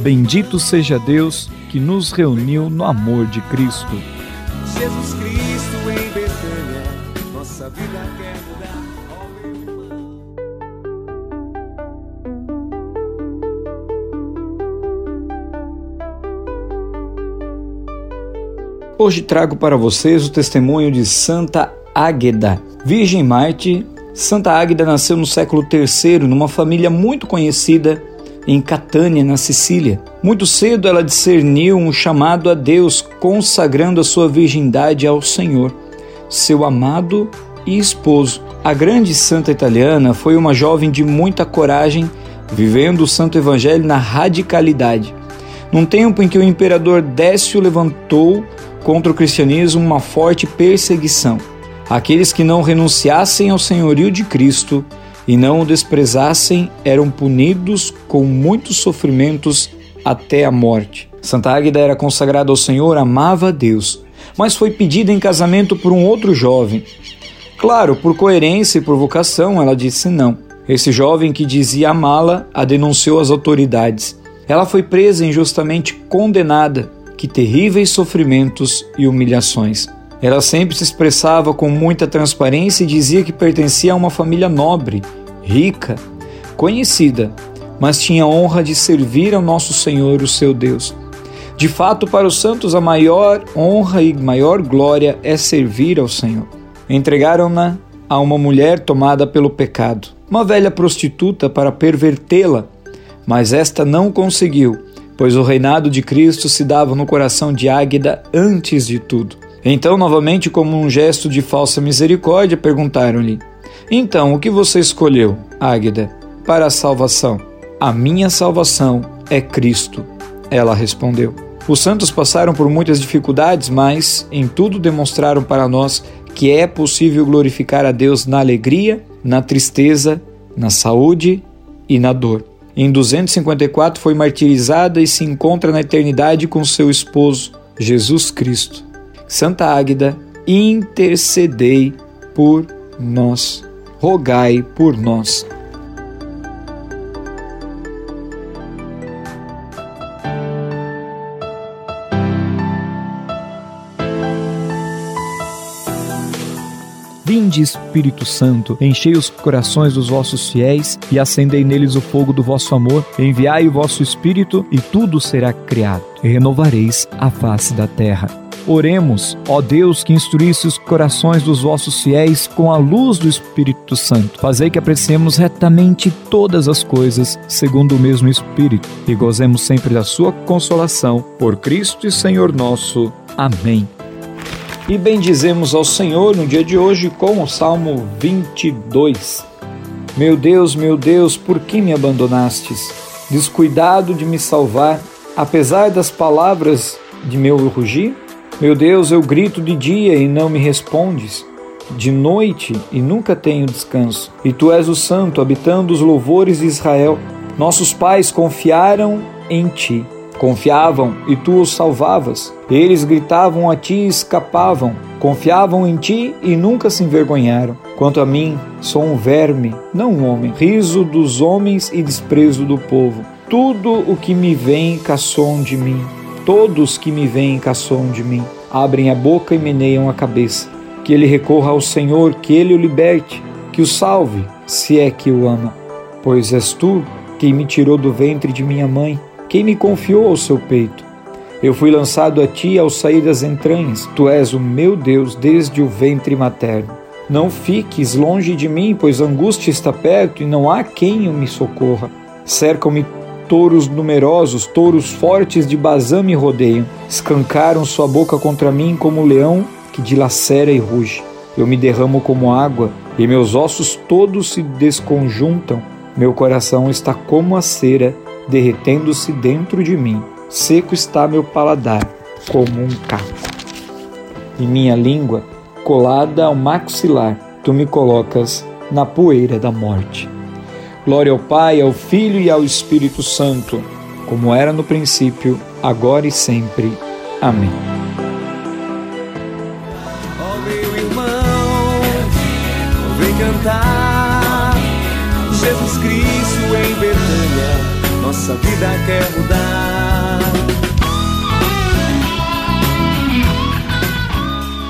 Bendito seja Deus que nos reuniu no amor de Cristo. Jesus Cristo em Betânia, nossa vida quer mudar. Hoje trago para vocês o testemunho de Santa Águeda. Virgem Marte, Santa Águeda nasceu no século III numa família muito conhecida em Catânia, na Sicília. Muito cedo ela discerniu um chamado a Deus, consagrando a sua virgindade ao Senhor, seu amado e esposo. A grande santa italiana foi uma jovem de muita coragem, vivendo o santo evangelho na radicalidade. Num tempo em que o imperador Décio levantou contra o cristianismo uma forte perseguição. Aqueles que não renunciassem ao senhorio de Cristo e não o desprezassem eram punidos com muitos sofrimentos até a morte. Santa Águeda era consagrada ao Senhor, amava a Deus, mas foi pedida em casamento por um outro jovem. Claro, por coerência e por vocação, ela disse não. Esse jovem que dizia amá-la a denunciou às autoridades. Ela foi presa injustamente condenada. Que terríveis sofrimentos e humilhações. Ela sempre se expressava com muita transparência e dizia que pertencia a uma família nobre, rica, conhecida, mas tinha honra de servir ao nosso Senhor, o seu Deus. De fato, para os santos, a maior honra e maior glória é servir ao Senhor. Entregaram-na a uma mulher tomada pelo pecado, uma velha prostituta, para pervertê-la, mas esta não conseguiu pois o reinado de Cristo se dava no coração de Águeda antes de tudo. Então, novamente, como um gesto de falsa misericórdia, perguntaram-lhe: Então, o que você escolheu, Águeda, para a salvação? A minha salvação é Cristo. Ela respondeu. Os santos passaram por muitas dificuldades, mas em tudo demonstraram para nós que é possível glorificar a Deus na alegria, na tristeza, na saúde e na dor. Em 254 foi martirizada e se encontra na eternidade com seu esposo, Jesus Cristo. Santa Águeda, intercedei por nós. Rogai por nós. Vinde, Espírito Santo, enchei os corações dos vossos fiéis e acendei neles o fogo do vosso amor. Enviai o vosso Espírito e tudo será criado, e renovareis a face da terra. Oremos, ó Deus, que instruísse os corações dos vossos fiéis com a luz do Espírito Santo. Fazei que apreciemos retamente todas as coisas, segundo o mesmo Espírito, e gozemos sempre da sua consolação. Por Cristo e Senhor nosso. Amém e bendizemos ao Senhor no dia de hoje com o Salmo 22. Meu Deus, meu Deus, por que me abandonastes? Descuidado de me salvar, apesar das palavras de meu rugir? Meu Deus, eu grito de dia e não me respondes, de noite e nunca tenho descanso. E tu és o Santo, habitando os louvores de Israel. Nossos pais confiaram em ti. Confiavam e tu os salvavas. Eles gritavam a ti e escapavam. Confiavam em ti e nunca se envergonharam. Quanto a mim, sou um verme, não um homem, riso dos homens e desprezo do povo. Tudo o que me vem caçam de mim. Todos que me veem caçam de mim. Abrem a boca e meneiam a cabeça. Que ele recorra ao Senhor, que ele o liberte, que o salve, se é que o ama. Pois és tu quem me tirou do ventre de minha mãe quem me confiou ao seu peito. Eu fui lançado a ti ao sair das entranhas. Tu és o meu Deus desde o ventre materno. Não fiques longe de mim, pois a angústia está perto e não há quem me socorra. Cercam-me touros numerosos, touros fortes de Bazã me rodeiam. Escancaram sua boca contra mim como um leão que dilacera e ruge. Eu me derramo como água e meus ossos todos se desconjuntam. Meu coração está como a cera, derretendo-se dentro de mim. Seco está meu paladar, como um caco. E minha língua, colada ao maxilar, tu me colocas na poeira da morte. Glória ao Pai, ao Filho e ao Espírito Santo, como era no princípio, agora e sempre. Amém. Ó meu irmão, vem cantar. Jesus Cristo em Betânia, nossa vida quer mudar.